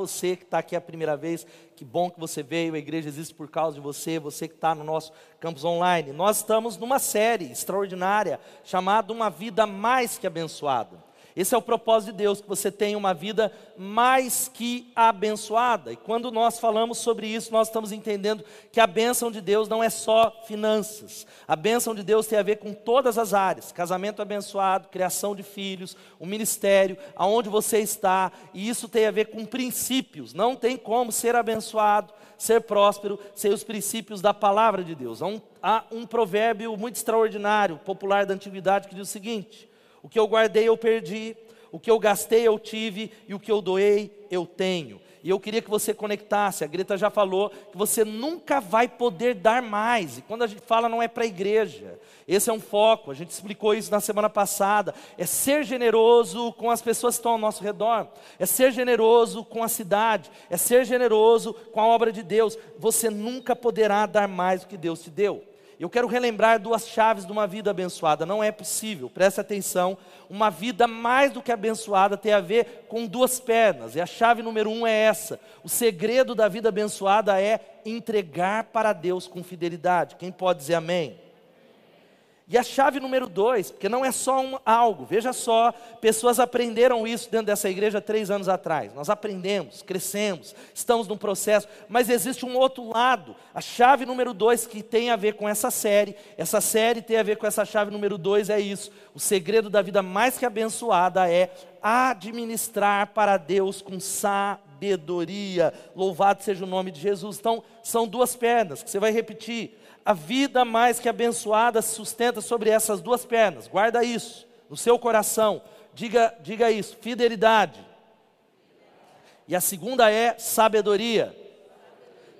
você que está aqui a primeira vez. Que bom que você veio, a igreja existe por causa de você, você que está no nosso campus online. Nós estamos numa série extraordinária chamada Uma Vida Mais Que Abençoada. Esse é o propósito de Deus, que você tenha uma vida mais que abençoada. E quando nós falamos sobre isso, nós estamos entendendo que a bênção de Deus não é só finanças. A bênção de Deus tem a ver com todas as áreas: casamento abençoado, criação de filhos, o ministério, aonde você está. E isso tem a ver com princípios. Não tem como ser abençoado, ser próspero, sem os princípios da palavra de Deus. Há um, há um provérbio muito extraordinário, popular da antiguidade, que diz o seguinte o que eu guardei eu perdi, o que eu gastei eu tive e o que eu doei eu tenho. E eu queria que você conectasse, a Greta já falou que você nunca vai poder dar mais. E quando a gente fala não é para a igreja. Esse é um foco, a gente explicou isso na semana passada. É ser generoso com as pessoas que estão ao nosso redor. É ser generoso com a cidade, é ser generoso com a obra de Deus. Você nunca poderá dar mais do que Deus te deu. Eu quero relembrar duas chaves de uma vida abençoada. Não é possível, preste atenção. Uma vida mais do que abençoada tem a ver com duas pernas. E a chave número um é essa. O segredo da vida abençoada é entregar para Deus com fidelidade. Quem pode dizer amém? E a chave número dois, porque não é só um, algo, veja só, pessoas aprenderam isso dentro dessa igreja três anos atrás. Nós aprendemos, crescemos, estamos num processo, mas existe um outro lado. A chave número dois que tem a ver com essa série, essa série tem a ver com essa chave número dois, é isso. O segredo da vida mais que abençoada é administrar para Deus com sabedoria. Louvado seja o nome de Jesus. Então, são duas pernas que você vai repetir a vida mais que abençoada se sustenta sobre essas duas pernas. Guarda isso no seu coração. Diga, diga isso, fidelidade. E a segunda é sabedoria.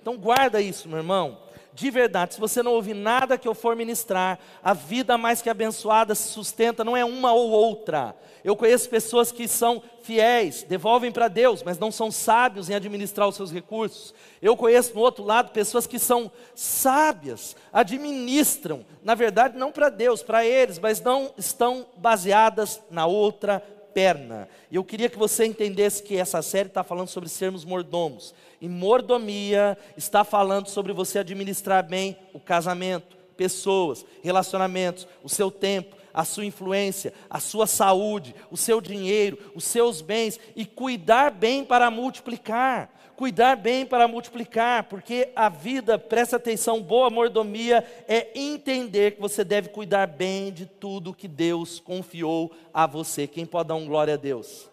Então guarda isso, meu irmão de verdade, se você não ouvir nada que eu for ministrar, a vida mais que abençoada se sustenta, não é uma ou outra. Eu conheço pessoas que são fiéis, devolvem para Deus, mas não são sábios em administrar os seus recursos. Eu conheço no outro lado pessoas que são sábias, administram, na verdade, não para Deus, para eles, mas não estão baseadas na outra perna. E eu queria que você entendesse que essa série está falando sobre sermos mordomos. E mordomia está falando sobre você administrar bem o casamento, pessoas, relacionamentos, o seu tempo, a sua influência, a sua saúde, o seu dinheiro, os seus bens e cuidar bem para multiplicar cuidar bem para multiplicar, porque a vida, presta atenção, boa mordomia é entender que você deve cuidar bem de tudo que Deus confiou a você. Quem pode dar um glória a Deus?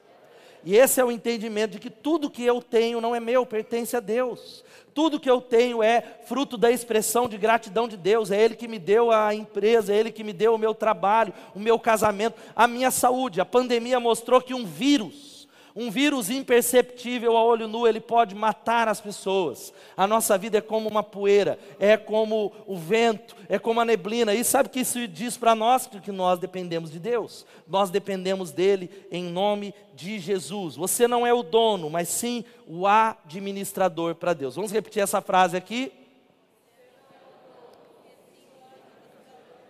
E esse é o entendimento de que tudo que eu tenho não é meu, pertence a Deus. Tudo que eu tenho é fruto da expressão de gratidão de Deus. É Ele que me deu a empresa, é Ele que me deu o meu trabalho, o meu casamento, a minha saúde. A pandemia mostrou que um vírus um vírus imperceptível a olho nu, ele pode matar as pessoas. A nossa vida é como uma poeira, é como o vento, é como a neblina. E sabe o que isso diz para nós? Que nós dependemos de Deus. Nós dependemos dele em nome de Jesus. Você não é o dono, mas sim o administrador para Deus. Vamos repetir essa frase aqui?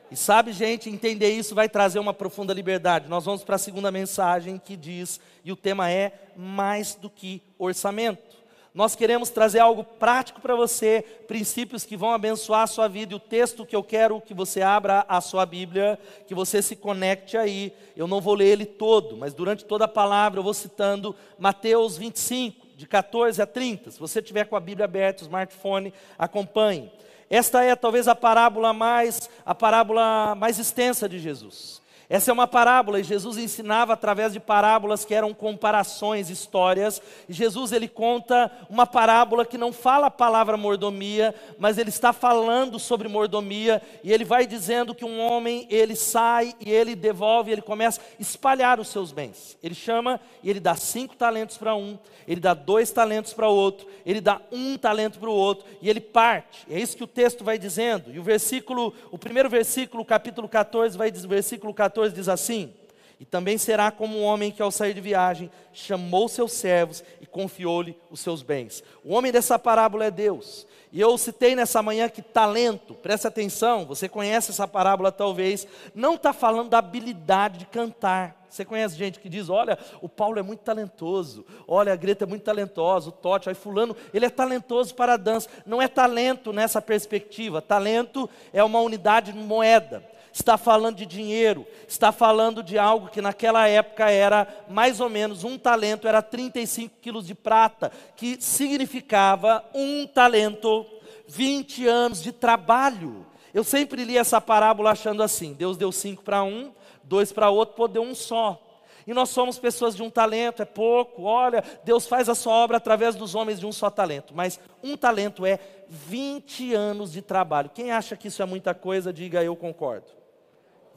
E sabe, gente, entender isso vai trazer uma profunda liberdade. Nós vamos para a segunda mensagem que diz, e o tema é mais do que orçamento. Nós queremos trazer algo prático para você, princípios que vão abençoar a sua vida. E o texto que eu quero que você abra a sua Bíblia, que você se conecte aí. Eu não vou ler ele todo, mas durante toda a palavra eu vou citando Mateus 25, de 14 a 30. Se você tiver com a Bíblia aberta, o smartphone, acompanhe. Esta é talvez a parábola mais a parábola mais extensa de Jesus. Essa é uma parábola e Jesus ensinava através de parábolas que eram comparações, histórias. E Jesus ele conta uma parábola que não fala a palavra mordomia, mas ele está falando sobre mordomia e ele vai dizendo que um homem ele sai e ele devolve, ele começa a espalhar os seus bens. Ele chama e ele dá cinco talentos para um, ele dá dois talentos para outro, ele dá um talento para o outro e ele parte. É isso que o texto vai dizendo. E o versículo, o primeiro versículo, capítulo 14, vai dizer, versículo 14 14 diz assim: E também será como um homem que, ao sair de viagem, chamou seus servos e confiou-lhe os seus bens. O homem dessa parábola é Deus. E eu citei nessa manhã que talento, preste atenção, você conhece essa parábola talvez, não está falando da habilidade de cantar. Você conhece gente que diz: olha, o Paulo é muito talentoso, olha, a Greta é muito talentosa, o Totti, aí Fulano, ele é talentoso para a dança. Não é talento nessa perspectiva, talento é uma unidade de moeda está falando de dinheiro, está falando de algo que naquela época era mais ou menos um talento, era 35 quilos de prata, que significava um talento, 20 anos de trabalho. Eu sempre li essa parábola achando assim: Deus deu cinco para um, dois para outro, pô, deu um só. E nós somos pessoas de um talento, é pouco. Olha, Deus faz a sua obra através dos homens de um só talento. Mas um talento é 20 anos de trabalho. Quem acha que isso é muita coisa, diga eu concordo.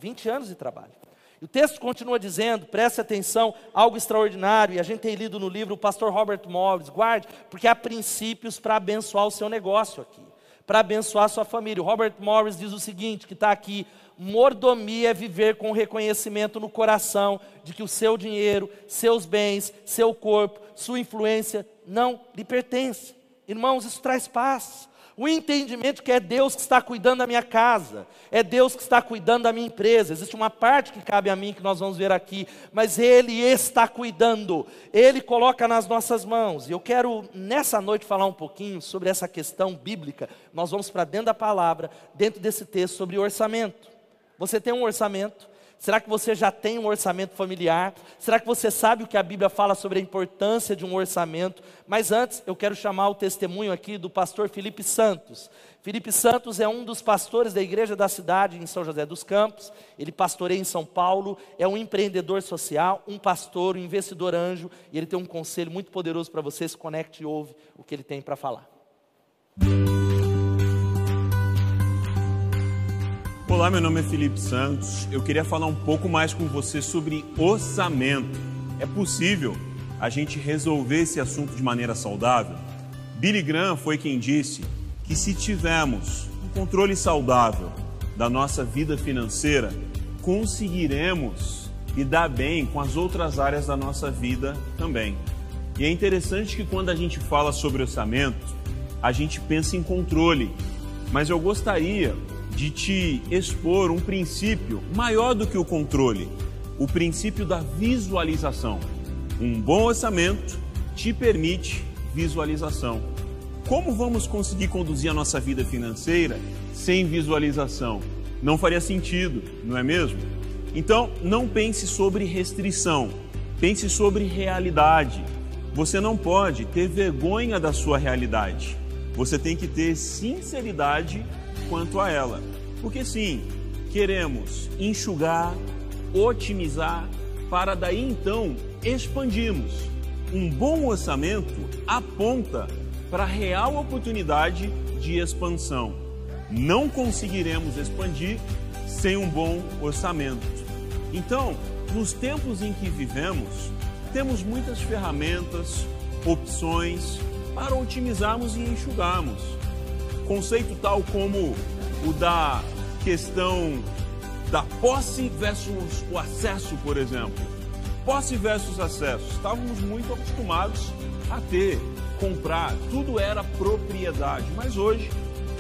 20 anos de trabalho. E o texto continua dizendo, preste atenção, algo extraordinário, e a gente tem lido no livro o pastor Robert Morris, guarde, porque há princípios para abençoar o seu negócio aqui, para abençoar a sua família. O Robert Morris diz o seguinte, que está aqui, mordomia é viver com reconhecimento no coração de que o seu dinheiro, seus bens, seu corpo, sua influência não lhe pertence. Irmãos, isso traz paz o entendimento que é Deus que está cuidando da minha casa, é Deus que está cuidando da minha empresa. Existe uma parte que cabe a mim que nós vamos ver aqui, mas Ele está cuidando, Ele coloca nas nossas mãos. E eu quero nessa noite falar um pouquinho sobre essa questão bíblica. Nós vamos para dentro da palavra, dentro desse texto sobre orçamento. Você tem um orçamento? Será que você já tem um orçamento familiar? Será que você sabe o que a Bíblia fala sobre a importância de um orçamento? Mas antes, eu quero chamar o testemunho aqui do pastor Felipe Santos. Felipe Santos é um dos pastores da igreja da cidade em São José dos Campos. Ele pastoreia em São Paulo, é um empreendedor social, um pastor, um investidor anjo, e ele tem um conselho muito poderoso para você. Se conecte e ouve o que ele tem para falar. Olá, meu nome é Felipe Santos. Eu queria falar um pouco mais com você sobre orçamento. É possível a gente resolver esse assunto de maneira saudável? Billy Graham foi quem disse que se tivermos um controle saudável da nossa vida financeira, conseguiremos lidar bem com as outras áreas da nossa vida também. E é interessante que quando a gente fala sobre orçamento, a gente pensa em controle, mas eu gostaria de te expor um princípio maior do que o controle, o princípio da visualização. Um bom orçamento te permite visualização. Como vamos conseguir conduzir a nossa vida financeira sem visualização? Não faria sentido, não é mesmo? Então, não pense sobre restrição, pense sobre realidade. Você não pode ter vergonha da sua realidade. Você tem que ter sinceridade quanto a ela. Porque sim, queremos enxugar, otimizar, para daí então expandirmos. Um bom orçamento aponta para a real oportunidade de expansão. Não conseguiremos expandir sem um bom orçamento. Então, nos tempos em que vivemos, temos muitas ferramentas, opções para otimizarmos e enxugarmos conceito tal como o da questão da posse versus o acesso, por exemplo. Posse versus acesso. Estávamos muito acostumados a ter, comprar, tudo era propriedade, mas hoje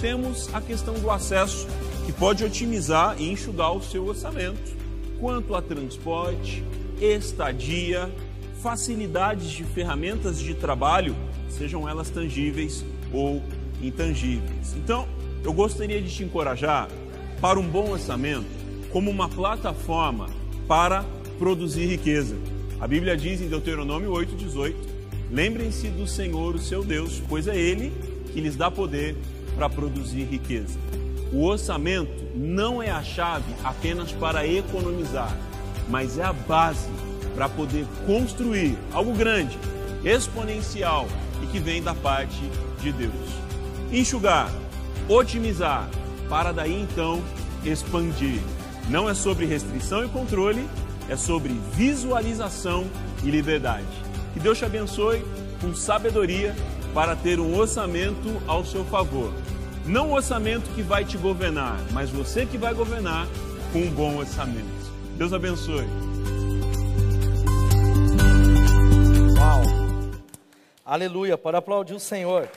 temos a questão do acesso que pode otimizar e enxugar o seu orçamento. Quanto a transporte, estadia, facilidades de ferramentas de trabalho, sejam elas tangíveis ou intangíveis. Então, eu gostaria de te encorajar para um bom orçamento como uma plataforma para produzir riqueza. A Bíblia diz em Deuteronômio 8:18: Lembrem-se do Senhor, o seu Deus, pois é ele que lhes dá poder para produzir riqueza. O orçamento não é a chave apenas para economizar, mas é a base para poder construir algo grande, exponencial e que vem da parte de Deus enxugar, otimizar, para daí então expandir. Não é sobre restrição e controle, é sobre visualização e liberdade. Que Deus te abençoe com sabedoria para ter um orçamento ao seu favor. Não um orçamento que vai te governar, mas você que vai governar com um bom orçamento. Deus abençoe. Uau. Aleluia, para aplaudir o Senhor.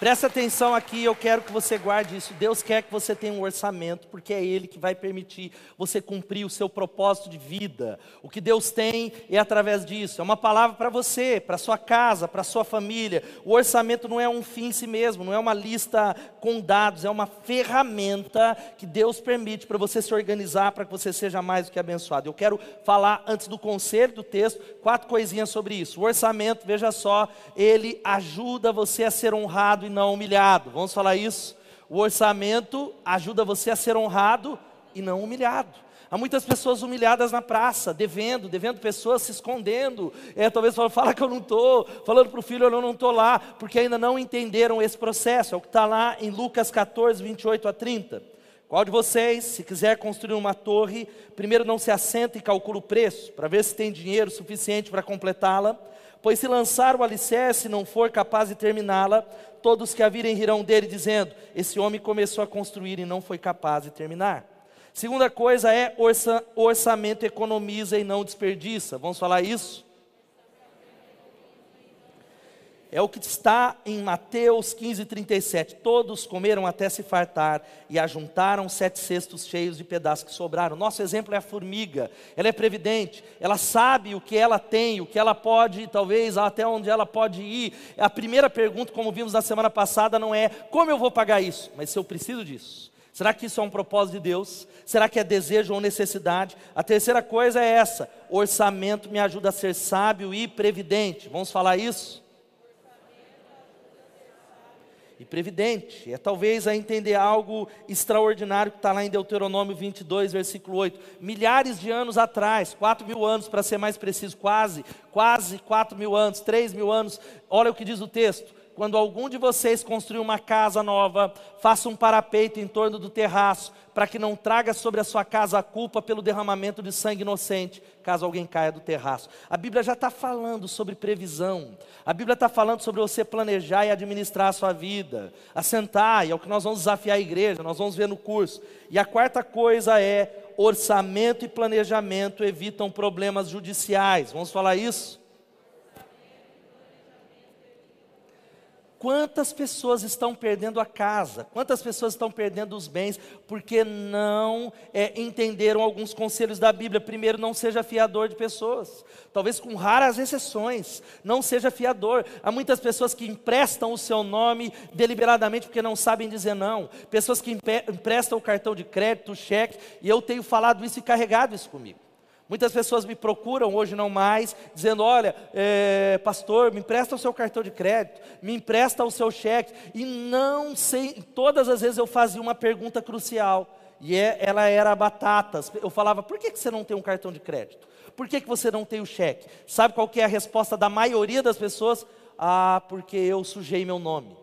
Presta atenção aqui, eu quero que você guarde isso. Deus quer que você tenha um orçamento, porque é Ele que vai permitir você cumprir o seu propósito de vida. O que Deus tem é através disso. É uma palavra para você, para sua casa, para sua família. O orçamento não é um fim em si mesmo, não é uma lista com dados, é uma ferramenta que Deus permite para você se organizar, para que você seja mais do que abençoado. Eu quero falar antes do conselho do texto quatro coisinhas sobre isso. O orçamento, veja só, ele ajuda você a ser honrado não humilhado. Vamos falar isso? O orçamento ajuda você a ser honrado e não humilhado. Há muitas pessoas humilhadas na praça, devendo, devendo pessoas se escondendo. É, talvez fala, fala que eu não estou, falando para o filho, eu não estou lá, porque ainda não entenderam esse processo. É o que está lá em Lucas 14, 28 a 30. Qual de vocês, se quiser construir uma torre, primeiro não se assenta e calcula o preço, para ver se tem dinheiro suficiente para completá-la? Pois se lançar o alicerce e não for capaz de terminá-la, todos que a virem rirão dele, dizendo: Esse homem começou a construir e não foi capaz de terminar. Segunda coisa é orça, orçamento economiza e não desperdiça. Vamos falar isso? É o que está em Mateus 15, 37. Todos comeram até se fartar e ajuntaram sete cestos cheios de pedaços que sobraram. Nosso exemplo é a formiga. Ela é previdente, ela sabe o que ela tem, o que ela pode, talvez até onde ela pode ir. A primeira pergunta, como vimos na semana passada, não é como eu vou pagar isso, mas se eu preciso disso. Será que isso é um propósito de Deus? Será que é desejo ou necessidade? A terceira coisa é essa: orçamento me ajuda a ser sábio e previdente. Vamos falar isso? E previdente. É talvez a entender algo extraordinário que está lá em Deuteronômio 22, versículo 8. Milhares de anos atrás, 4 mil anos para ser mais preciso, quase, quase 4 mil anos, 3 mil anos. Olha o que diz o texto quando algum de vocês construir uma casa nova, faça um parapeito em torno do terraço, para que não traga sobre a sua casa a culpa pelo derramamento de sangue inocente, caso alguém caia do terraço. A Bíblia já está falando sobre previsão, a Bíblia está falando sobre você planejar e administrar a sua vida, assentar, e é o que nós vamos desafiar a igreja, nós vamos ver no curso. E a quarta coisa é: orçamento e planejamento evitam problemas judiciais. Vamos falar isso? Quantas pessoas estão perdendo a casa? Quantas pessoas estão perdendo os bens porque não é, entenderam alguns conselhos da Bíblia? Primeiro, não seja fiador de pessoas. Talvez com raras exceções, não seja fiador. Há muitas pessoas que emprestam o seu nome deliberadamente porque não sabem dizer não. Pessoas que emprestam o cartão de crédito, o cheque, e eu tenho falado isso e carregado isso comigo. Muitas pessoas me procuram, hoje não mais, dizendo: Olha, é, pastor, me empresta o seu cartão de crédito, me empresta o seu cheque. E não sei, todas as vezes eu fazia uma pergunta crucial, e é, ela era batatas. Eu falava: Por que, que você não tem um cartão de crédito? Por que, que você não tem o cheque? Sabe qual que é a resposta da maioria das pessoas? Ah, porque eu sujei meu nome.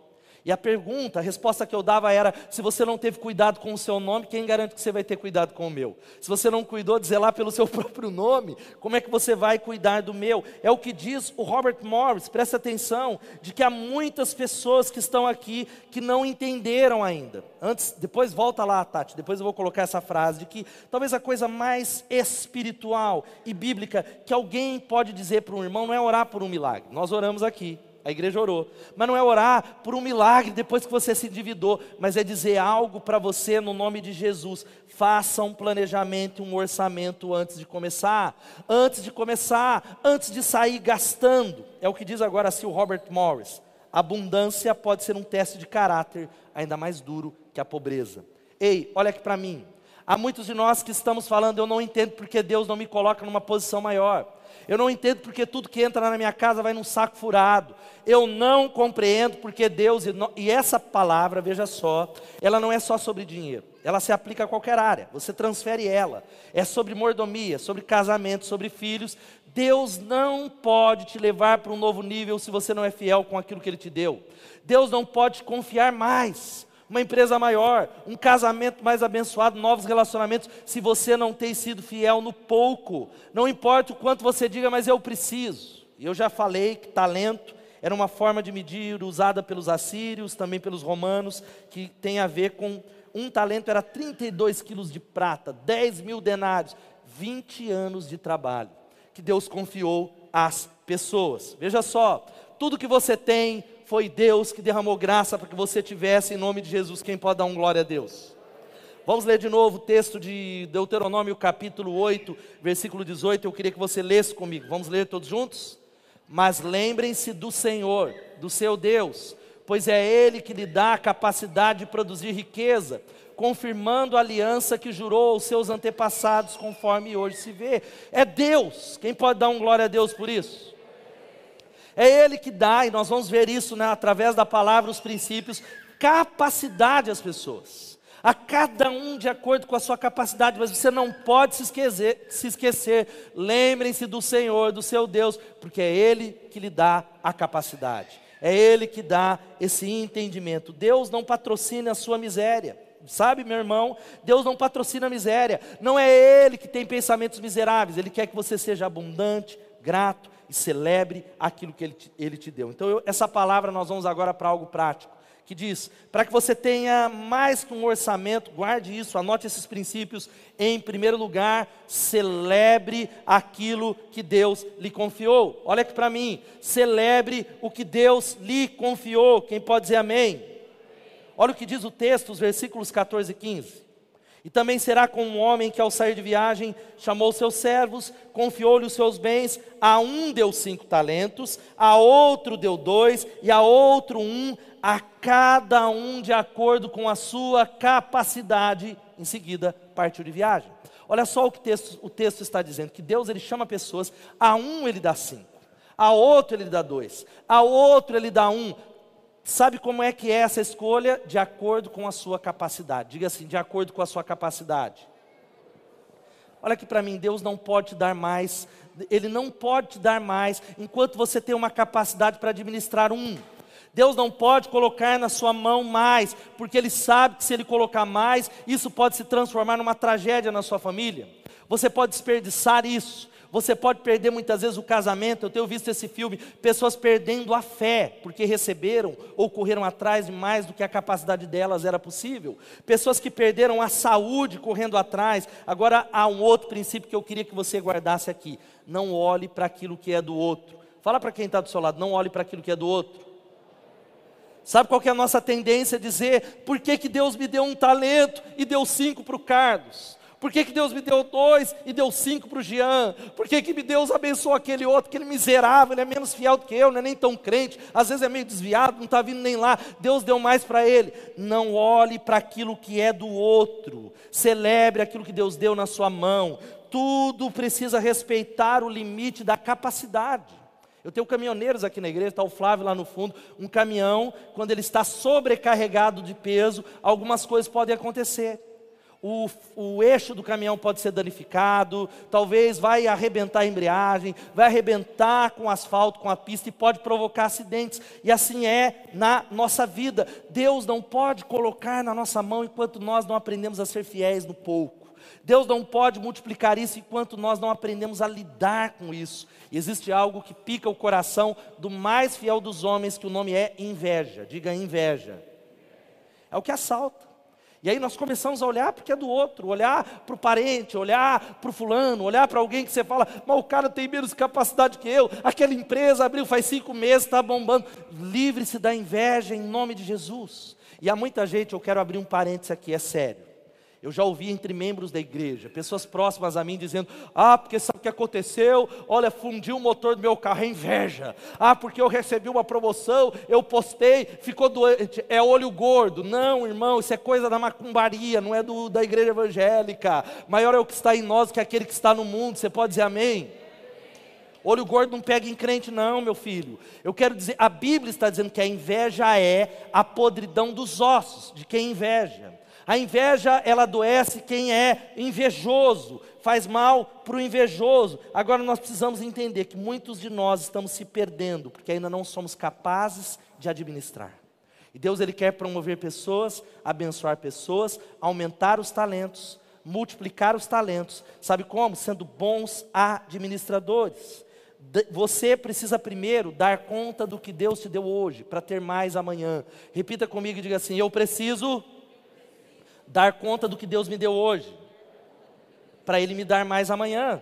E a pergunta, a resposta que eu dava era: se você não teve cuidado com o seu nome, quem garante que você vai ter cuidado com o meu? Se você não cuidou de zelar pelo seu próprio nome, como é que você vai cuidar do meu? É o que diz o Robert Morris, presta atenção, de que há muitas pessoas que estão aqui que não entenderam ainda. Antes, depois volta lá, Tati, depois eu vou colocar essa frase de que talvez a coisa mais espiritual e bíblica que alguém pode dizer para um irmão não é orar por um milagre. Nós oramos aqui. A igreja orou. Mas não é orar por um milagre depois que você se endividou, mas é dizer algo para você no nome de Jesus. Faça um planejamento, um orçamento antes de começar. Antes de começar, antes de sair gastando. É o que diz agora assim o Robert Morris. Abundância pode ser um teste de caráter ainda mais duro que a pobreza. Ei, olha aqui para mim. Há muitos de nós que estamos falando, eu não entendo porque Deus não me coloca numa posição maior. Eu não entendo porque tudo que entra na minha casa vai num saco furado. Eu não compreendo porque Deus. E essa palavra, veja só, ela não é só sobre dinheiro. Ela se aplica a qualquer área. Você transfere ela. É sobre mordomia, sobre casamento, sobre filhos. Deus não pode te levar para um novo nível se você não é fiel com aquilo que Ele te deu. Deus não pode te confiar mais uma empresa maior, um casamento mais abençoado, novos relacionamentos, se você não tem sido fiel no pouco. Não importa o quanto você diga, mas eu preciso. Eu já falei que talento era uma forma de medir usada pelos assírios, também pelos romanos, que tem a ver com um talento era 32 quilos de prata, 10 mil denários, 20 anos de trabalho que Deus confiou às pessoas. Veja só, tudo que você tem foi Deus que derramou graça para que você tivesse, em nome de Jesus. Quem pode dar um glória a Deus? Vamos ler de novo o texto de Deuteronômio, capítulo 8, versículo 18. Eu queria que você lesse comigo. Vamos ler todos juntos? Mas lembrem-se do Senhor, do seu Deus, pois é Ele que lhe dá a capacidade de produzir riqueza, confirmando a aliança que jurou aos seus antepassados, conforme hoje se vê. É Deus. Quem pode dar um glória a Deus por isso? É Ele que dá, e nós vamos ver isso né, através da palavra, os princípios, capacidade às pessoas. A cada um de acordo com a sua capacidade, mas você não pode se esquecer. Se esquecer. Lembrem-se do Senhor, do seu Deus, porque é Ele que lhe dá a capacidade. É Ele que dá esse entendimento. Deus não patrocina a sua miséria. Sabe, meu irmão, Deus não patrocina a miséria. Não é Ele que tem pensamentos miseráveis. Ele quer que você seja abundante, grato, e celebre aquilo que Ele te, ele te deu. Então, eu, essa palavra nós vamos agora para algo prático, que diz: para que você tenha mais que um orçamento, guarde isso, anote esses princípios. Em primeiro lugar, celebre aquilo que Deus lhe confiou. Olha aqui para mim, celebre o que Deus lhe confiou. Quem pode dizer amém? Olha o que diz o texto, os versículos 14 e 15. E também será como um homem que, ao sair de viagem, chamou seus servos, confiou-lhe os seus bens. A um deu cinco talentos, a outro deu dois, e a outro um, a cada um de acordo com a sua capacidade. Em seguida, partiu de viagem. Olha só o que texto, o texto está dizendo: que Deus ele chama pessoas, a um ele dá cinco, a outro ele dá dois, a outro ele dá um, Sabe como é que é essa escolha? De acordo com a sua capacidade. Diga assim, de acordo com a sua capacidade. Olha aqui para mim, Deus não pode te dar mais, Ele não pode te dar mais enquanto você tem uma capacidade para administrar um. Deus não pode colocar na sua mão mais, porque Ele sabe que se Ele colocar mais, isso pode se transformar numa tragédia na sua família. Você pode desperdiçar isso. Você pode perder muitas vezes o casamento. Eu tenho visto esse filme, pessoas perdendo a fé, porque receberam ou correram atrás de mais do que a capacidade delas era possível. Pessoas que perderam a saúde correndo atrás. Agora há um outro princípio que eu queria que você guardasse aqui: não olhe para aquilo que é do outro. Fala para quem está do seu lado, não olhe para aquilo que é do outro. Sabe qual é a nossa tendência? Dizer, por que, que Deus me deu um talento e deu cinco para o Carlos? Por que, que Deus me deu dois e deu cinco para o Jean? Por que, que Deus abençoou aquele outro, aquele miserável, ele é menos fiel do que eu, não é nem tão crente, às vezes é meio desviado, não está vindo nem lá, Deus deu mais para ele. Não olhe para aquilo que é do outro, celebre aquilo que Deus deu na sua mão. Tudo precisa respeitar o limite da capacidade. Eu tenho caminhoneiros aqui na igreja, está o Flávio lá no fundo. Um caminhão, quando ele está sobrecarregado de peso, algumas coisas podem acontecer o, o eixo do caminhão pode ser danificado, talvez vai arrebentar a embreagem, vai arrebentar com o asfalto, com a pista e pode provocar acidentes. E assim é na nossa vida. Deus não pode colocar na nossa mão enquanto nós não aprendemos a ser fiéis no pouco. Deus não pode multiplicar isso enquanto nós não aprendemos a lidar com isso. E existe algo que pica o coração do mais fiel dos homens, que o nome é inveja. Diga inveja. É o que assalta. E aí nós começamos a olhar porque é do outro, olhar para o parente, olhar para o fulano, olhar para alguém que você fala, mas o cara tem menos capacidade que eu, aquela empresa abriu faz cinco meses, está bombando. Livre-se da inveja em nome de Jesus. E há muita gente, eu quero abrir um parênteses aqui, é sério. Eu já ouvi entre membros da igreja, pessoas próximas a mim dizendo: Ah, porque sabe o que aconteceu? Olha, fundiu o motor do meu carro, é inveja. Ah, porque eu recebi uma promoção, eu postei, ficou doente, é olho gordo. Não, irmão, isso é coisa da macumbaria, não é do, da igreja evangélica. Maior é o que está em nós que aquele que está no mundo. Você pode dizer amém? Olho gordo não pega em crente, não, meu filho. Eu quero dizer, a Bíblia está dizendo que a inveja é a podridão dos ossos de quem inveja. A inveja, ela adoece quem é invejoso, faz mal para o invejoso. Agora nós precisamos entender que muitos de nós estamos se perdendo, porque ainda não somos capazes de administrar. E Deus ele quer promover pessoas, abençoar pessoas, aumentar os talentos, multiplicar os talentos. Sabe como? Sendo bons administradores. Você precisa primeiro dar conta do que Deus te deu hoje, para ter mais amanhã. Repita comigo e diga assim: Eu preciso dar conta do que Deus me deu hoje, para Ele me dar mais amanhã.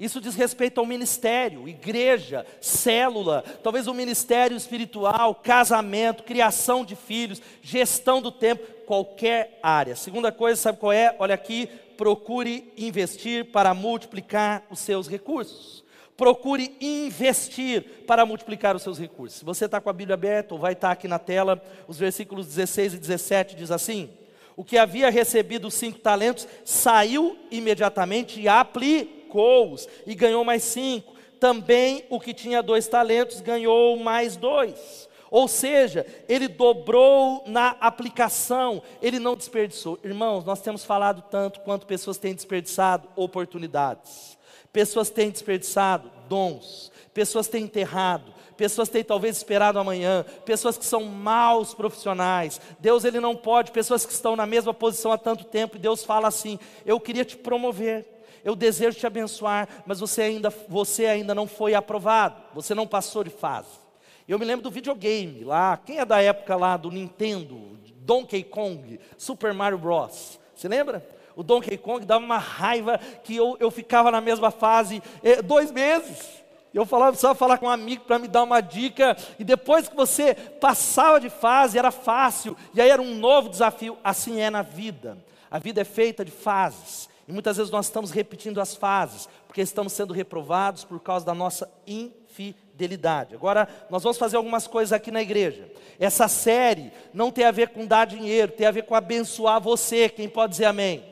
Isso diz respeito ao ministério, igreja, célula, talvez o um ministério espiritual, casamento, criação de filhos, gestão do tempo, qualquer área. Segunda coisa, sabe qual é? Olha aqui, procure investir para multiplicar os seus recursos. Procure investir para multiplicar os seus recursos. Se você está com a Bíblia aberta, ou vai estar aqui na tela, os versículos 16 e 17 diz assim: O que havia recebido cinco talentos saiu imediatamente e aplicou multiplicou-os e ganhou mais cinco. Também o que tinha dois talentos ganhou mais dois. Ou seja, ele dobrou na aplicação, ele não desperdiçou. Irmãos, nós temos falado tanto quanto pessoas têm desperdiçado oportunidades, pessoas têm desperdiçado dons, pessoas têm enterrado, pessoas têm talvez esperado amanhã, pessoas que são maus profissionais. Deus ele não pode, pessoas que estão na mesma posição há tanto tempo, e Deus fala assim: "Eu queria te promover, eu desejo te abençoar, mas você ainda, você ainda não foi aprovado, você não passou de fase. Eu me lembro do videogame lá, quem é da época lá do Nintendo, Donkey Kong, Super Mario Bros. Você lembra? O Donkey Kong dava uma raiva que eu, eu ficava na mesma fase eh, dois meses. Eu falava, precisava falar com um amigo para me dar uma dica, e depois que você passava de fase, era fácil, e aí era um novo desafio. Assim é na vida. A vida é feita de fases. E muitas vezes nós estamos repetindo as fases, porque estamos sendo reprovados por causa da nossa infidelidade. Agora, nós vamos fazer algumas coisas aqui na igreja. Essa série não tem a ver com dar dinheiro, tem a ver com abençoar você. Quem pode dizer amém?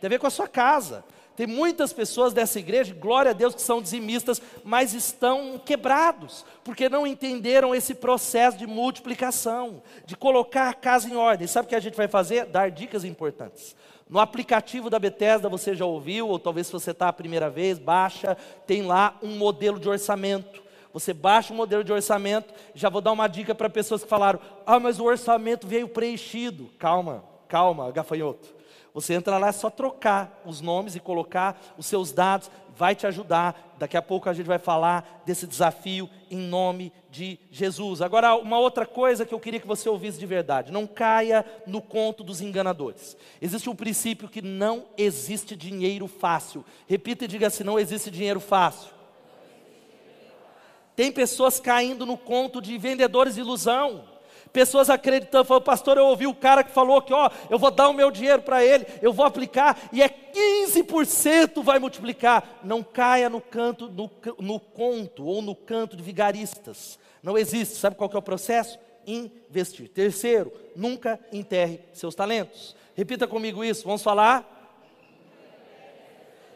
Tem a ver com a sua casa. Tem muitas pessoas dessa igreja, glória a Deus, que são dizimistas, mas estão quebrados, porque não entenderam esse processo de multiplicação, de colocar a casa em ordem. Sabe o que a gente vai fazer? Dar dicas importantes. No aplicativo da Bethesda você já ouviu, ou talvez se você está a primeira vez, baixa, tem lá um modelo de orçamento. Você baixa o modelo de orçamento, já vou dar uma dica para pessoas que falaram: ah, mas o orçamento veio preenchido. Calma, calma, gafanhoto. Você entra lá, é só trocar os nomes e colocar os seus dados, vai te ajudar. Daqui a pouco a gente vai falar desse desafio em nome de Jesus. Agora, uma outra coisa que eu queria que você ouvisse de verdade: não caia no conto dos enganadores. Existe um princípio que não existe dinheiro fácil. Repita e diga assim: não existe dinheiro fácil. Tem pessoas caindo no conto de vendedores de ilusão. Pessoas acreditando, falando, pastor, eu ouvi o cara que falou que, ó, eu vou dar o meu dinheiro para ele, eu vou aplicar e é 15% vai multiplicar. Não caia no canto, no, no conto ou no canto de vigaristas. Não existe. Sabe qual que é o processo? Investir. Terceiro, nunca enterre seus talentos. Repita comigo isso. Vamos falar?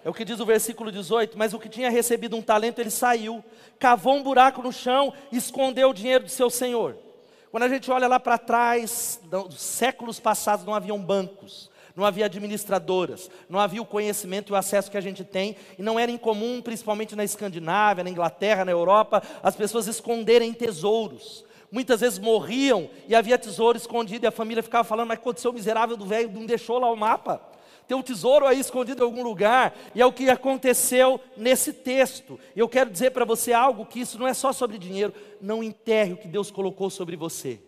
É o que diz o versículo 18: Mas o que tinha recebido um talento, ele saiu, cavou um buraco no chão, escondeu o dinheiro do seu senhor. Quando a gente olha lá para trás, dos séculos passados não haviam bancos, não havia administradoras, não havia o conhecimento e o acesso que a gente tem, e não era incomum, principalmente na Escandinávia, na Inglaterra, na Europa, as pessoas esconderem tesouros. Muitas vezes morriam e havia tesouro escondido, e a família ficava falando: Mas aconteceu o miserável do velho, não deixou lá o mapa tem um tesouro aí escondido em algum lugar, e é o que aconteceu nesse texto. Eu quero dizer para você algo que isso não é só sobre dinheiro, não enterre o que Deus colocou sobre você.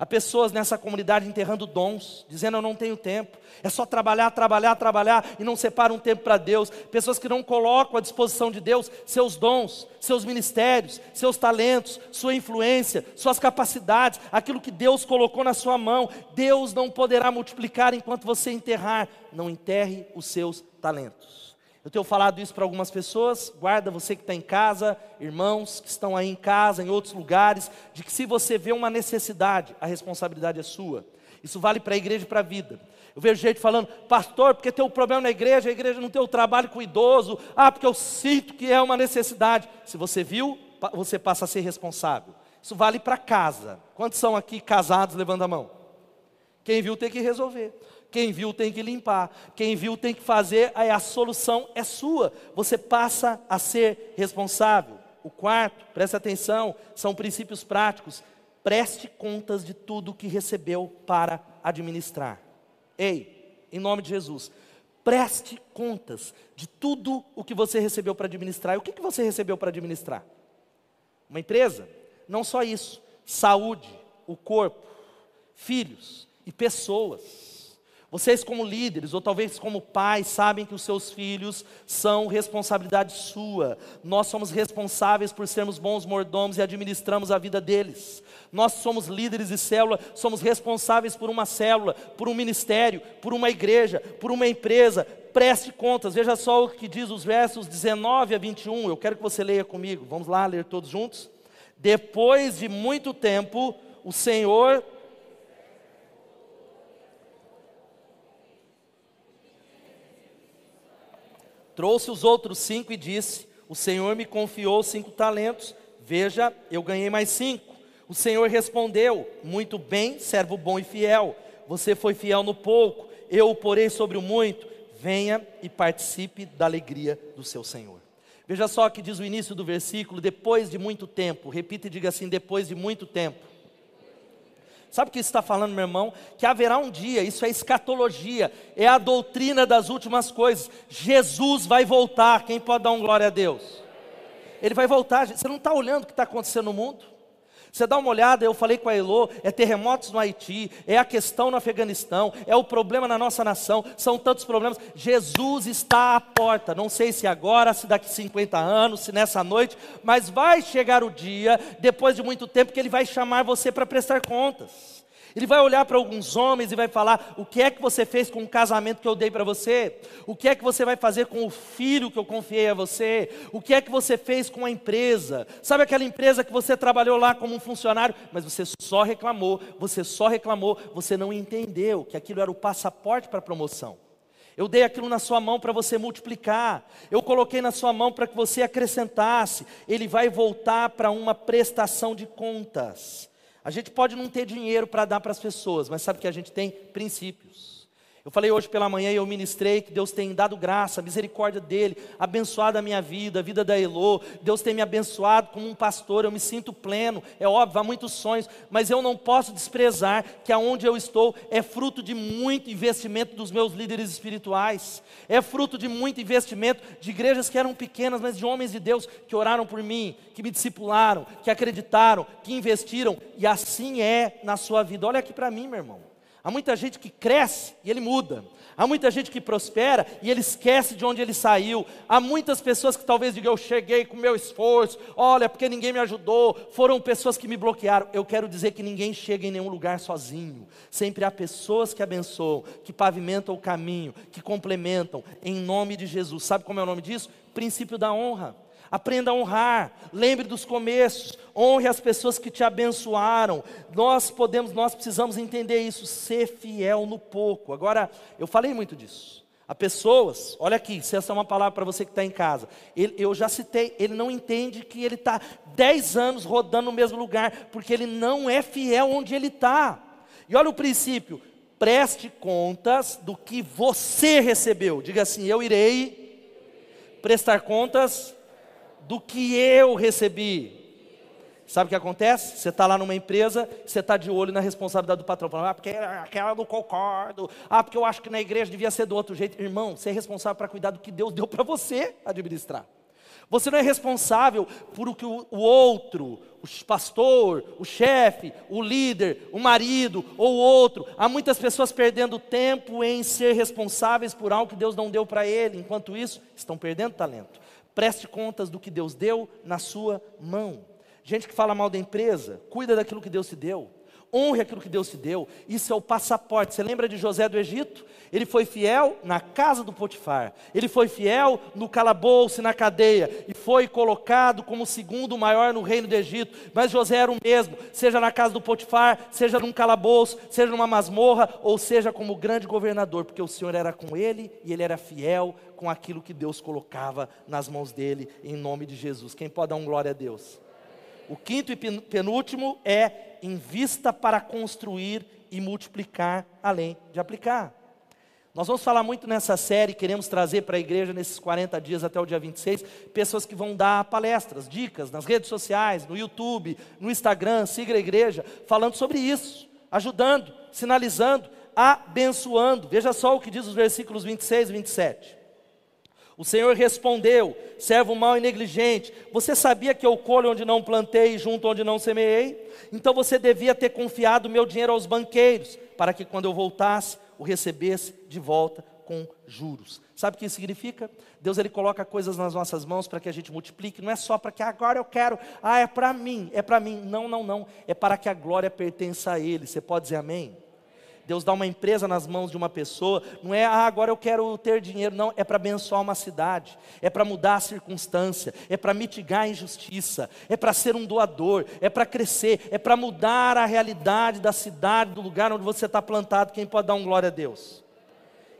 Há pessoas nessa comunidade enterrando dons, dizendo eu não tenho tempo, é só trabalhar, trabalhar, trabalhar e não separa um tempo para Deus. Pessoas que não colocam à disposição de Deus seus dons, seus ministérios, seus talentos, sua influência, suas capacidades, aquilo que Deus colocou na sua mão. Deus não poderá multiplicar enquanto você enterrar. Não enterre os seus talentos. Eu tenho falado isso para algumas pessoas, guarda você que está em casa, irmãos que estão aí em casa, em outros lugares, de que se você vê uma necessidade, a responsabilidade é sua. Isso vale para a igreja e para a vida. Eu vejo gente falando, pastor, porque tem um problema na igreja, a igreja não tem o trabalho com o idoso, ah, porque eu sinto que é uma necessidade. Se você viu, você passa a ser responsável. Isso vale para casa. Quantos são aqui casados? Levando a mão. Quem viu tem que resolver. Quem viu tem que limpar. Quem viu tem que fazer, aí a solução é sua. Você passa a ser responsável. O quarto, preste atenção, são princípios práticos. Preste contas de tudo que recebeu para administrar. Ei, em nome de Jesus, preste contas de tudo o que você recebeu para administrar. E o que, que você recebeu para administrar? Uma empresa? Não só isso. Saúde, o corpo, filhos e pessoas. Vocês, como líderes, ou talvez como pais, sabem que os seus filhos são responsabilidade sua. Nós somos responsáveis por sermos bons mordomos e administramos a vida deles. Nós somos líderes de célula, somos responsáveis por uma célula, por um ministério, por uma igreja, por uma empresa. Preste contas, veja só o que diz os versos 19 a 21. Eu quero que você leia comigo. Vamos lá ler todos juntos? Depois de muito tempo, o Senhor Trouxe os outros cinco e disse: O Senhor me confiou cinco talentos, veja, eu ganhei mais cinco. O Senhor respondeu: Muito bem, servo bom e fiel. Você foi fiel no pouco, eu o porei sobre o muito. Venha e participe da alegria do seu Senhor. Veja só que diz o início do versículo: depois de muito tempo. Repita e diga assim: depois de muito tempo. Sabe o que está falando, meu irmão? Que haverá um dia, isso é escatologia, é a doutrina das últimas coisas. Jesus vai voltar, quem pode dar um glória a Deus? Ele vai voltar, você não está olhando o que está acontecendo no mundo? Você dá uma olhada, eu falei com a Elô, é terremotos no Haiti, é a questão no Afeganistão, é o problema na nossa nação, são tantos problemas. Jesus está à porta, não sei se agora, se daqui 50 anos, se nessa noite, mas vai chegar o dia, depois de muito tempo, que Ele vai chamar você para prestar contas. Ele vai olhar para alguns homens e vai falar: o que é que você fez com o casamento que eu dei para você? O que é que você vai fazer com o filho que eu confiei a você? O que é que você fez com a empresa? Sabe aquela empresa que você trabalhou lá como um funcionário, mas você só reclamou, você só reclamou, você não entendeu que aquilo era o passaporte para a promoção. Eu dei aquilo na sua mão para você multiplicar. Eu coloquei na sua mão para que você acrescentasse. Ele vai voltar para uma prestação de contas. A gente pode não ter dinheiro para dar para as pessoas, mas sabe que a gente tem princípios. Eu falei hoje pela manhã e eu ministrei que Deus tem dado graça, misericórdia dele, abençoado a minha vida, a vida da Elô. Deus tem me abençoado como um pastor, eu me sinto pleno. É óbvio, há muitos sonhos, mas eu não posso desprezar que aonde eu estou é fruto de muito investimento dos meus líderes espirituais. É fruto de muito investimento de igrejas que eram pequenas, mas de homens de Deus que oraram por mim, que me discipularam, que acreditaram, que investiram, e assim é na sua vida. Olha aqui para mim, meu irmão. Há muita gente que cresce e ele muda. Há muita gente que prospera e ele esquece de onde ele saiu. Há muitas pessoas que talvez digam: Eu cheguei com meu esforço, olha, porque ninguém me ajudou. Foram pessoas que me bloquearam. Eu quero dizer que ninguém chega em nenhum lugar sozinho. Sempre há pessoas que abençoam, que pavimentam o caminho, que complementam, em nome de Jesus. Sabe como é o nome disso? Princípio da honra. Aprenda a honrar, lembre dos começos, honre as pessoas que te abençoaram. Nós podemos, nós precisamos entender isso, ser fiel no pouco. Agora, eu falei muito disso. Há pessoas, olha aqui, se essa é uma palavra para você que está em casa, ele, eu já citei, ele não entende que ele está 10 anos rodando no mesmo lugar, porque ele não é fiel onde ele está. E olha o princípio: preste contas do que você recebeu. Diga assim: eu irei prestar contas do que eu recebi. Sabe o que acontece? Você está lá numa empresa, você está de olho na responsabilidade do patrão, falando, ah, porque aquela não concordo, ah, porque eu acho que na igreja devia ser do outro jeito. Irmão, você é responsável para cuidar do que Deus deu para você administrar. Você não é responsável por o que o, outro, o pastor, o chefe, o líder, o marido ou outro. Há muitas pessoas perdendo tempo em ser responsáveis por algo que Deus não deu para ele. Enquanto isso, estão perdendo talento. Preste contas do que Deus deu na sua mão. Gente que fala mal da empresa, cuida daquilo que Deus te deu. Honre aquilo que Deus te deu. Isso é o passaporte. Você lembra de José do Egito? Ele foi fiel na casa do Potifar. Ele foi fiel no calabouço e na cadeia. E foi colocado como segundo maior no reino do Egito. Mas José era o mesmo, seja na casa do Potifar, seja num calabouço, seja numa masmorra, ou seja como grande governador, porque o Senhor era com ele e ele era fiel com aquilo que Deus colocava nas mãos dele, em nome de Jesus. Quem pode dar um glória a Deus? O quinto e penúltimo é invista para construir e multiplicar além de aplicar. Nós vamos falar muito nessa série, queremos trazer para a igreja nesses 40 dias até o dia 26, pessoas que vão dar palestras, dicas nas redes sociais, no YouTube, no Instagram, siga a igreja, falando sobre isso, ajudando, sinalizando, abençoando. Veja só o que diz os versículos 26 e 27. O Senhor respondeu: servo mau e negligente, você sabia que eu colho onde não plantei e junto onde não semeei? Então você devia ter confiado meu dinheiro aos banqueiros, para que quando eu voltasse, o recebesse de volta com juros. Sabe o que isso significa? Deus ele coloca coisas nas nossas mãos para que a gente multiplique, não é só para que agora eu quero, ah, é para mim, é para mim. Não, não, não. É para que a glória pertença a Ele. Você pode dizer amém? Deus dá uma empresa nas mãos de uma pessoa, não é, ah, agora eu quero ter dinheiro, não, é para abençoar uma cidade, é para mudar a circunstância, é para mitigar a injustiça, é para ser um doador, é para crescer, é para mudar a realidade da cidade, do lugar onde você está plantado. Quem pode dar um glória a Deus?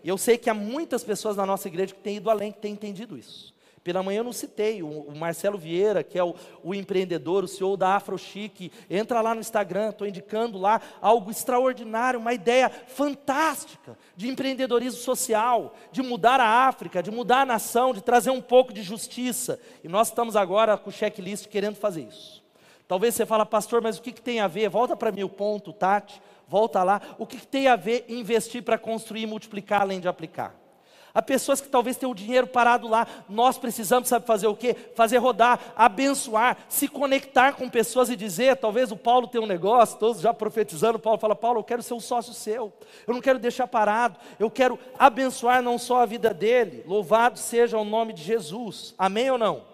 E eu sei que há muitas pessoas na nossa igreja que têm ido além, que têm entendido isso. Pela manhã eu não citei, o, Marcelo Vieira, que é o, o, empreendedor, o CEO da AfroChic, entra lá no Instagram, estou indicando lá algo extraordinário, uma ideia fantástica de empreendedorismo social, de mudar a África, de mudar a nação, de trazer um pouco de justiça. E nós estamos agora com o checklist querendo fazer isso. Talvez você fale, pastor, mas o que, que tem a ver? Volta para mim o ponto, Tati, volta lá. O que, que tem a ver investir para construir e multiplicar além de aplicar? Há pessoas que talvez tenham o dinheiro parado lá. Nós precisamos, sabe fazer o quê? Fazer rodar, abençoar, se conectar com pessoas e dizer, talvez o Paulo tenha um negócio, todos já profetizando, Paulo fala, Paulo, eu quero ser um sócio seu. Eu não quero deixar parado. Eu quero abençoar não só a vida dele. Louvado seja o nome de Jesus. Amém ou não?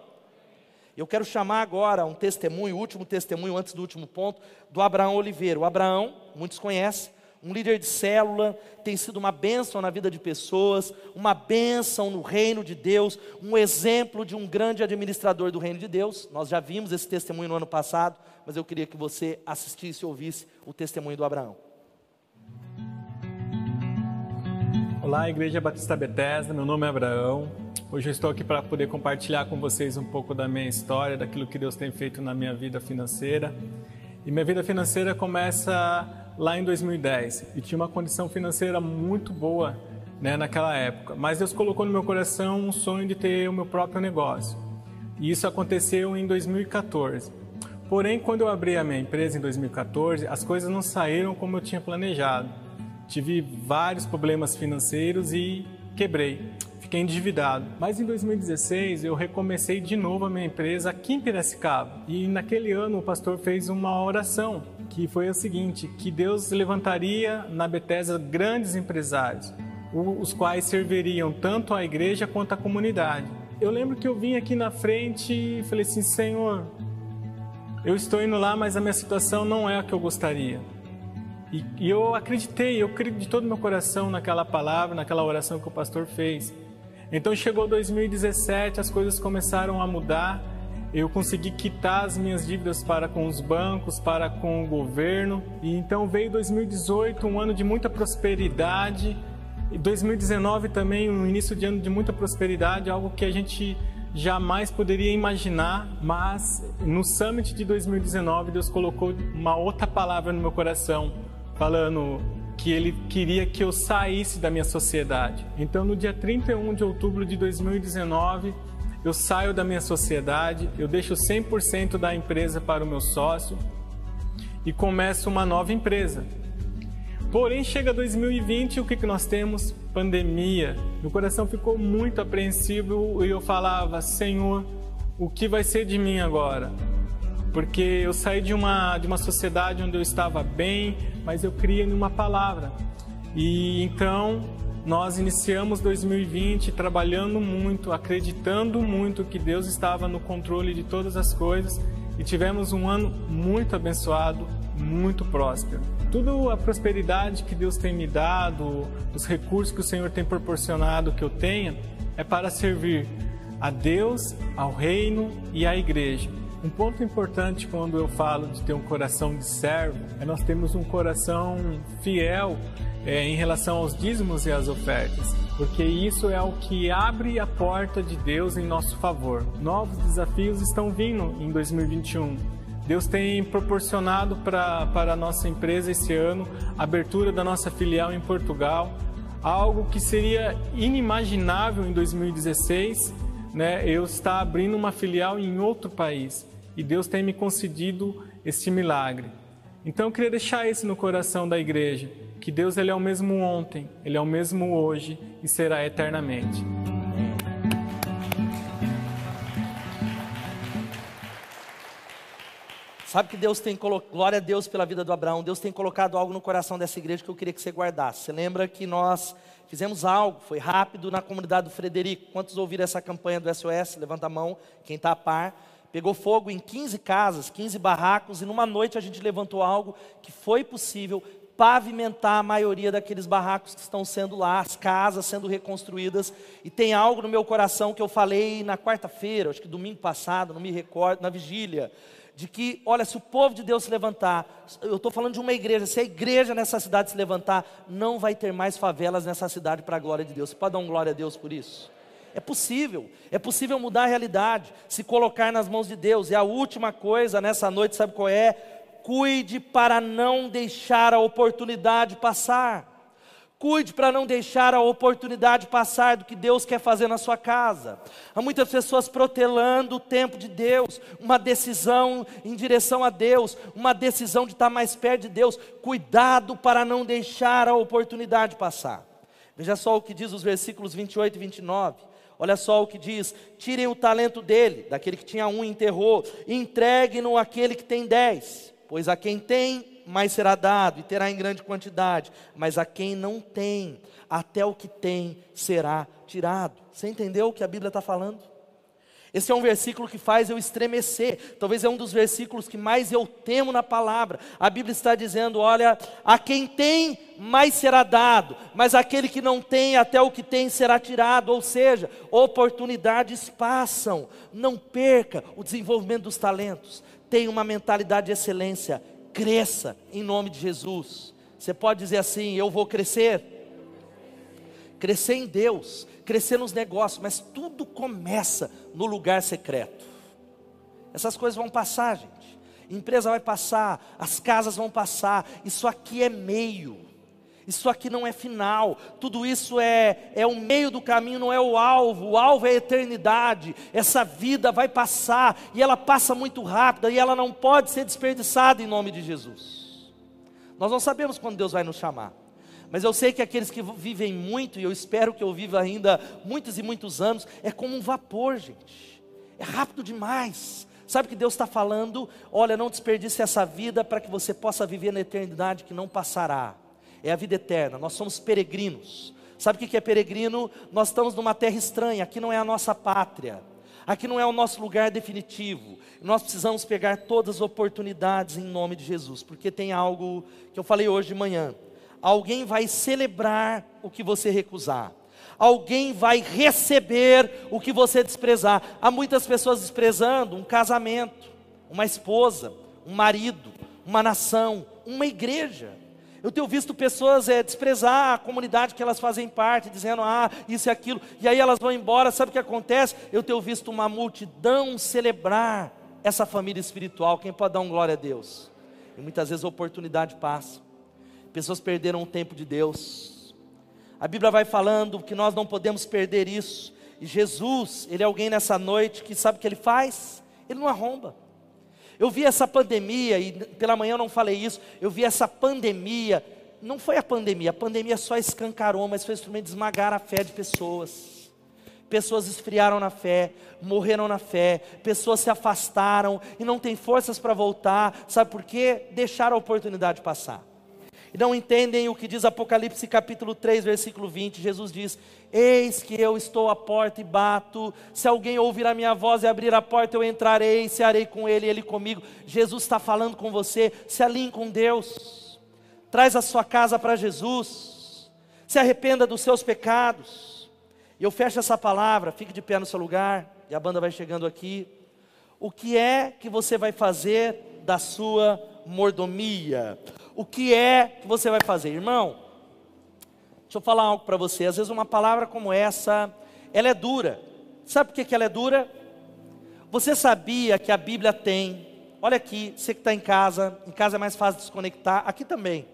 Eu quero chamar agora um testemunho, último testemunho antes do último ponto, do Abraão Oliveira. O Abraão, muitos conhecem, um líder de célula, tem sido uma bênção na vida de pessoas, uma bênção no reino de Deus, um exemplo de um grande administrador do reino de Deus. Nós já vimos esse testemunho no ano passado, mas eu queria que você assistisse e ouvisse o testemunho do Abraão. Olá, Igreja Batista Bethesda, meu nome é Abraão. Hoje eu estou aqui para poder compartilhar com vocês um pouco da minha história, daquilo que Deus tem feito na minha vida financeira. E minha vida financeira começa lá em 2010 e tinha uma condição financeira muito boa né, naquela época. Mas Deus colocou no meu coração um sonho de ter o meu próprio negócio. E isso aconteceu em 2014. Porém, quando eu abri a minha empresa em 2014, as coisas não saíram como eu tinha planejado. Tive vários problemas financeiros e quebrei. Fiquei endividado. Mas em 2016 eu recomecei de novo a minha empresa aqui em Piracicaba. E naquele ano o pastor fez uma oração que foi o seguinte, que Deus levantaria na Bethesda grandes empresários, os quais serviriam tanto a igreja quanto a comunidade. Eu lembro que eu vim aqui na frente e falei assim, Senhor, eu estou indo lá, mas a minha situação não é a que eu gostaria. E, e eu acreditei, eu creio de todo meu coração naquela palavra, naquela oração que o pastor fez. Então chegou 2017, as coisas começaram a mudar eu consegui quitar as minhas dívidas para com os bancos, para com o governo. E então veio 2018, um ano de muita prosperidade. E 2019 também, um início de ano de muita prosperidade, algo que a gente jamais poderia imaginar, mas no summit de 2019 Deus colocou uma outra palavra no meu coração, falando que ele queria que eu saísse da minha sociedade. Então no dia 31 de outubro de 2019, eu saio da minha sociedade, eu deixo 100% da empresa para o meu sócio e começo uma nova empresa. Porém, chega 2020 e o que, que nós temos? Pandemia. Meu coração ficou muito apreensivo e eu falava: Senhor, o que vai ser de mim agora? Porque eu saí de uma, de uma sociedade onde eu estava bem, mas eu cria em uma palavra. E então nós iniciamos 2020 trabalhando muito, acreditando muito que Deus estava no controle de todas as coisas e tivemos um ano muito abençoado, muito próspero. Tudo a prosperidade que Deus tem me dado, os recursos que o Senhor tem proporcionado que eu tenha, é para servir a Deus, ao reino e à igreja. Um ponto importante quando eu falo de ter um coração de servo é nós temos um coração fiel é, em relação aos dízimos e às ofertas, porque isso é o que abre a porta de Deus em nosso favor. Novos desafios estão vindo em 2021. Deus tem proporcionado para a nossa empresa esse ano a abertura da nossa filial em Portugal, algo que seria inimaginável em 2016, né? Eu estar abrindo uma filial em outro país e Deus tem me concedido esse milagre. Então eu queria deixar isso no coração da igreja que Deus ele é o mesmo ontem, ele é o mesmo hoje e será eternamente. Sabe que Deus tem colocado, glória a Deus pela vida do Abraão, Deus tem colocado algo no coração dessa igreja que eu queria que você guardasse. Você lembra que nós fizemos algo, foi rápido na comunidade do Frederico. Quantos ouviram essa campanha do SOS? Levanta a mão, quem está a par. Pegou fogo em 15 casas, 15 barracos, e numa noite a gente levantou algo que foi possível pavimentar a maioria daqueles barracos que estão sendo lá, as casas sendo reconstruídas. E tem algo no meu coração que eu falei na quarta-feira, acho que domingo passado, não me recordo, na vigília de que, olha, se o povo de Deus se levantar, eu estou falando de uma igreja, se a igreja nessa cidade se levantar, não vai ter mais favelas nessa cidade para a glória de Deus. Você pode dar um glória a Deus por isso? É possível, é possível mudar a realidade, se colocar nas mãos de Deus. E a última coisa nessa noite, sabe qual é? Cuide para não deixar a oportunidade passar. Cuide para não deixar a oportunidade passar do que Deus quer fazer na sua casa. Há muitas pessoas protelando o tempo de Deus, uma decisão em direção a Deus, uma decisão de estar mais perto de Deus. Cuidado para não deixar a oportunidade passar. Veja só o que diz os versículos 28 e 29. Olha só o que diz: tirem o talento dele, daquele que tinha um enterrou, e entreguem-no àquele que tem dez, pois a quem tem mais será dado e terá em grande quantidade, mas a quem não tem, até o que tem será tirado. Você entendeu o que a Bíblia está falando? Esse é um versículo que faz eu estremecer. Talvez é um dos versículos que mais eu temo na palavra. A Bíblia está dizendo: olha, a quem tem, mais será dado, mas aquele que não tem, até o que tem será tirado. Ou seja, oportunidades passam. Não perca o desenvolvimento dos talentos. Tenha uma mentalidade de excelência cresça em nome de Jesus. Você pode dizer assim: eu vou crescer. Crescer em Deus, crescer nos negócios, mas tudo começa no lugar secreto. Essas coisas vão passar, gente. A empresa vai passar, as casas vão passar. Isso aqui é meio. Isso aqui não é final, tudo isso é, é o meio do caminho, não é o alvo, o alvo é a eternidade. Essa vida vai passar e ela passa muito rápida e ela não pode ser desperdiçada em nome de Jesus. Nós não sabemos quando Deus vai nos chamar, mas eu sei que aqueles que vivem muito, e eu espero que eu viva ainda muitos e muitos anos, é como um vapor, gente, é rápido demais. Sabe o que Deus está falando? Olha, não desperdice essa vida para que você possa viver na eternidade que não passará é a vida eterna. Nós somos peregrinos. Sabe o que é peregrino? Nós estamos numa terra estranha, aqui não é a nossa pátria, aqui não é o nosso lugar definitivo. Nós precisamos pegar todas as oportunidades em nome de Jesus, porque tem algo que eu falei hoje de manhã. Alguém vai celebrar o que você recusar. Alguém vai receber o que você desprezar. Há muitas pessoas desprezando um casamento, uma esposa, um marido, uma nação, uma igreja. Eu tenho visto pessoas é, desprezar a comunidade que elas fazem parte, dizendo, ah, isso e aquilo, e aí elas vão embora, sabe o que acontece? Eu tenho visto uma multidão celebrar essa família espiritual. Quem pode dar um glória a Deus? E muitas vezes a oportunidade passa, pessoas perderam o tempo de Deus. A Bíblia vai falando que nós não podemos perder isso, e Jesus, Ele é alguém nessa noite que sabe o que Ele faz? Ele não arromba. Eu vi essa pandemia, e pela manhã eu não falei isso, eu vi essa pandemia, não foi a pandemia, a pandemia só escancarou, mas foi instrumento de esmagar a fé de pessoas. Pessoas esfriaram na fé, morreram na fé, pessoas se afastaram e não têm forças para voltar, sabe por quê? Deixaram a oportunidade passar não entendem o que diz Apocalipse capítulo 3, versículo 20. Jesus diz: Eis que eu estou à porta e bato. Se alguém ouvir a minha voz e abrir a porta, eu entrarei, se arei com ele e ele comigo. Jesus está falando com você. Se alinhe com Deus. Traz a sua casa para Jesus. Se arrependa dos seus pecados. E eu fecho essa palavra. Fique de pé no seu lugar. E a banda vai chegando aqui. O que é que você vai fazer da sua mordomia? o que é que você vai fazer, irmão? Deixa eu falar algo para você. Às vezes uma palavra como essa, ela é dura. Sabe por que, ela é dura? Você sabia que a Bíblia tem, olha aqui, você que está em casa, em casa é mais fácil desconectar, aqui também.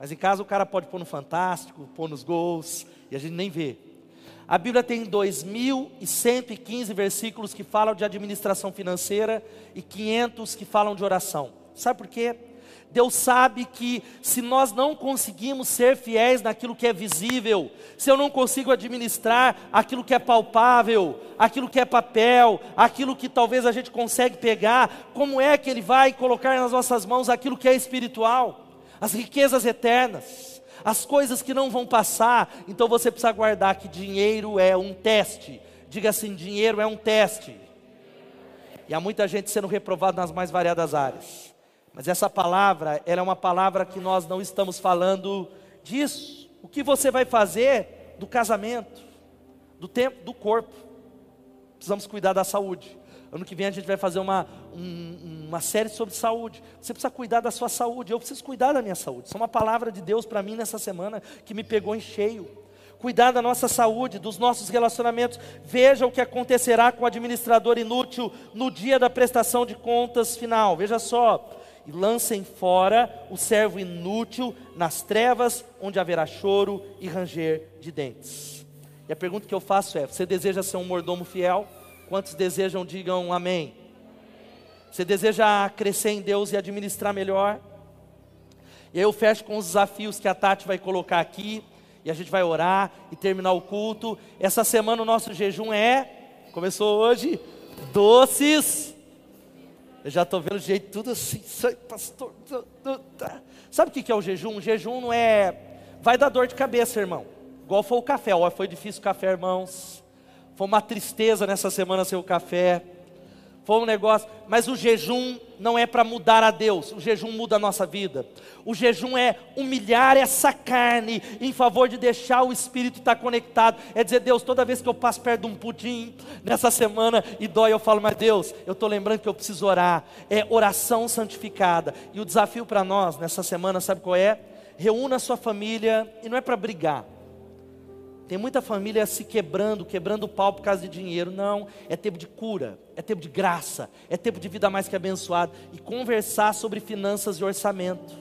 Mas em casa o cara pode pôr no Fantástico, pôr nos gols, e a gente nem vê. A Bíblia tem 2.115 versículos que falam de administração financeira e 500 que falam de oração. Sabe por quê? Deus sabe que se nós não conseguimos ser fiéis naquilo que é visível, se eu não consigo administrar aquilo que é palpável, aquilo que é papel, aquilo que talvez a gente consegue pegar, como é que Ele vai colocar nas nossas mãos aquilo que é espiritual, as riquezas eternas, as coisas que não vão passar? Então você precisa guardar que dinheiro é um teste. Diga assim: dinheiro é um teste. E há muita gente sendo reprovada nas mais variadas áreas. Mas essa palavra, ela é uma palavra que nós não estamos falando disso. O que você vai fazer do casamento, do tempo, do corpo. Precisamos cuidar da saúde. Ano que vem a gente vai fazer uma, um, uma série sobre saúde. Você precisa cuidar da sua saúde. Eu preciso cuidar da minha saúde. Isso é uma palavra de Deus para mim nessa semana que me pegou em cheio cuidar da nossa saúde, dos nossos relacionamentos. Veja o que acontecerá com o administrador inútil no dia da prestação de contas final. Veja só. E lancem fora o servo inútil nas trevas, onde haverá choro e ranger de dentes. E a pergunta que eu faço é: você deseja ser um mordomo fiel? Quantos desejam, digam amém. Você deseja crescer em Deus e administrar melhor? E aí eu fecho com os desafios que a Tati vai colocar aqui e a gente vai orar e terminar o culto. Essa semana o nosso jejum é, começou hoje, doces. Eu já estou vendo o jeito tudo assim, pastor. Tá. Sabe o que é o jejum? O jejum não é. Vai dar dor de cabeça, irmão. Igual foi o café. Ó, foi difícil o café, irmãos. Foi uma tristeza nessa semana ser o café foi um negócio, mas o jejum não é para mudar a Deus, o jejum muda a nossa vida. O jejum é humilhar essa carne em favor de deixar o espírito estar tá conectado. É dizer, Deus, toda vez que eu passo perto de um pudim nessa semana e dói, eu falo, mas Deus, eu estou lembrando que eu preciso orar. É oração santificada. E o desafio para nós nessa semana, sabe qual é? Reúna a sua família, e não é para brigar tem muita família se quebrando, quebrando o pau por causa de dinheiro. Não, é tempo de cura, é tempo de graça, é tempo de vida mais que abençoada. E conversar sobre finanças e orçamento.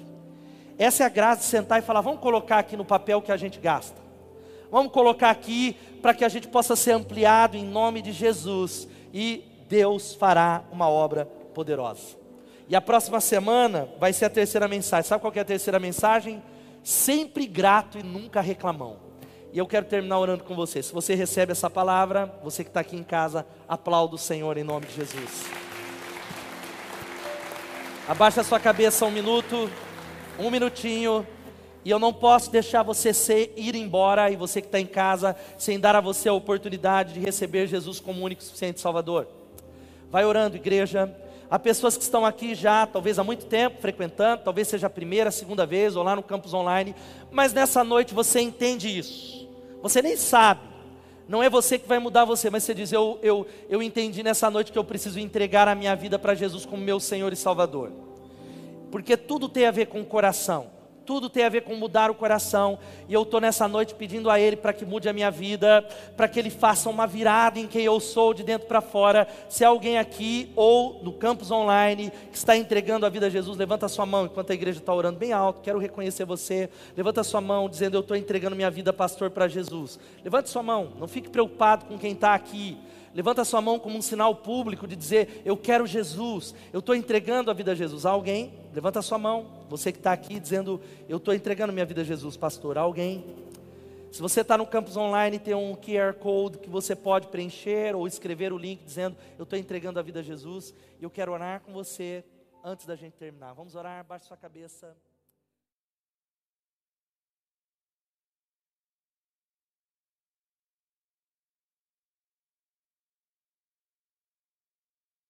Essa é a graça de sentar e falar: vamos colocar aqui no papel que a gente gasta. Vamos colocar aqui para que a gente possa ser ampliado em nome de Jesus. E Deus fará uma obra poderosa. E a próxima semana vai ser a terceira mensagem. Sabe qual é a terceira mensagem? Sempre grato e nunca reclamão. E eu quero terminar orando com você. Se você recebe essa palavra, você que está aqui em casa, aplauda o Senhor em nome de Jesus. Abaixa a sua cabeça um minuto, um minutinho. E eu não posso deixar você ser, ir embora, e você que está em casa, sem dar a você a oportunidade de receber Jesus como único e suficiente Salvador. Vai orando, igreja. Há pessoas que estão aqui já, talvez há muito tempo, frequentando, talvez seja a primeira, a segunda vez, ou lá no campus online, mas nessa noite você entende isso. Você nem sabe. Não é você que vai mudar você, mas você diz: eu, eu, eu entendi nessa noite que eu preciso entregar a minha vida para Jesus como meu Senhor e Salvador. Porque tudo tem a ver com o coração tudo tem a ver com mudar o coração. E eu estou nessa noite pedindo a Ele para que mude a minha vida, para que Ele faça uma virada em quem eu sou, de dentro para fora. Se alguém aqui ou no campus online que está entregando a vida a Jesus, levanta a sua mão enquanto a igreja está orando bem alto. Quero reconhecer você. Levanta a sua mão dizendo: Eu estou entregando minha vida, pastor, para Jesus. Levante sua mão, não fique preocupado com quem está aqui. Levanta sua mão como um sinal público de dizer: Eu quero Jesus, eu estou entregando a vida a Jesus. Alguém? Levanta sua mão. Você que está aqui dizendo: Eu estou entregando minha vida a Jesus, pastor. Alguém? Se você está no campus online, tem um QR Code que você pode preencher ou escrever o link dizendo: Eu estou entregando a vida a Jesus. E eu quero orar com você antes da gente terminar. Vamos orar, baixe sua cabeça.